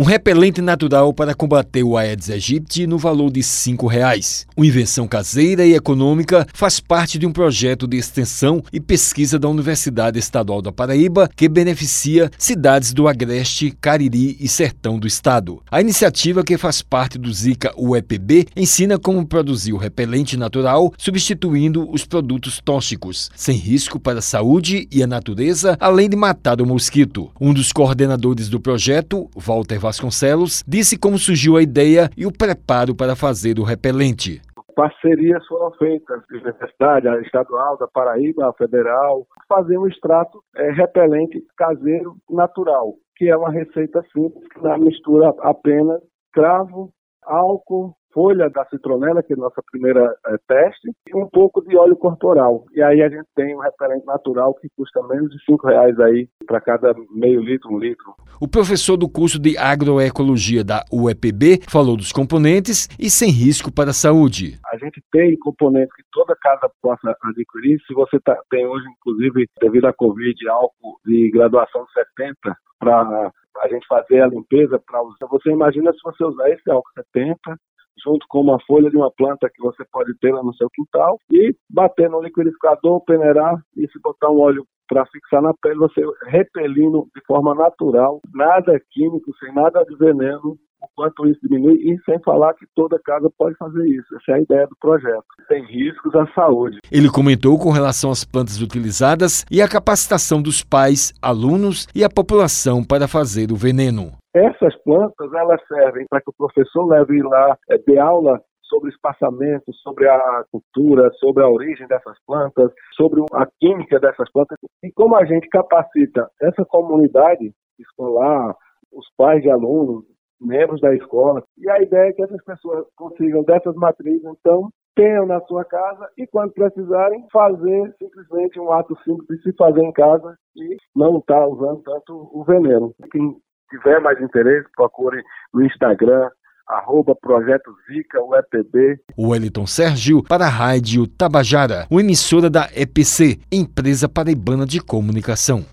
Um repelente natural para combater o Aedes aegypti no valor de R$ 5,00. Uma invenção caseira e econômica faz parte de um projeto de extensão e pesquisa da Universidade Estadual da Paraíba que beneficia cidades do Agreste, Cariri e Sertão do estado. A iniciativa, que faz parte do Zika UEPB, ensina como produzir o repelente natural substituindo os produtos tóxicos, sem risco para a saúde e a natureza, além de matar o mosquito. Um dos coordenadores do projeto, Walter Vasconcelos, disse como surgiu a ideia e o preparo para fazer o repelente. Parcerias foram feitas, Universidade a Estadual, da Paraíba, a Federal, fazer um extrato é, repelente caseiro natural, que é uma receita simples, que mistura apenas cravo, álcool, folha da citronela, que é a nossa primeira é, teste, e um pouco de óleo corporal. E aí a gente tem um repelente natural que custa menos de cinco reais aí para cada meio litro, um litro. O professor do curso de agroecologia da UEPB falou dos componentes e sem risco para a saúde. A gente tem componentes que toda casa possa adquirir. Se você tá, tem hoje, inclusive, devido à Covid, álcool de graduação de 70 para a gente fazer a limpeza para usar. Você imagina se você usar esse álcool 70 junto com uma folha de uma planta que você pode ter lá no seu quintal e bater no liquidificador, peneirar e se botar um óleo para fixar na pele, você repelindo de forma natural, nada químico, sem nada de veneno, o quanto isso diminui, e sem falar que toda casa pode fazer isso. Essa é a ideia do projeto. Tem riscos à saúde. Ele comentou com relação às plantas utilizadas e a capacitação dos pais, alunos e a população para fazer o veneno. Essas plantas, elas servem para que o professor leve lá, é, dê aula sobre espaçamento, sobre a cultura, sobre a origem dessas plantas, sobre a química dessas plantas. E como a gente capacita essa comunidade escolar, os pais de alunos, membros da escola, e a ideia é que essas pessoas consigam dessas matrizes, então, tenham na sua casa e, quando precisarem, fazer simplesmente um ato simples de se fazer em casa e não estar tá usando tanto o veneno. Quem tiver mais interesse, procure no Instagram, arroba Projeto Zica, UEPB. Wellington Sérgio para a Rádio Tabajara, uma emissora da EPC, Empresa Paraibana de Comunicação.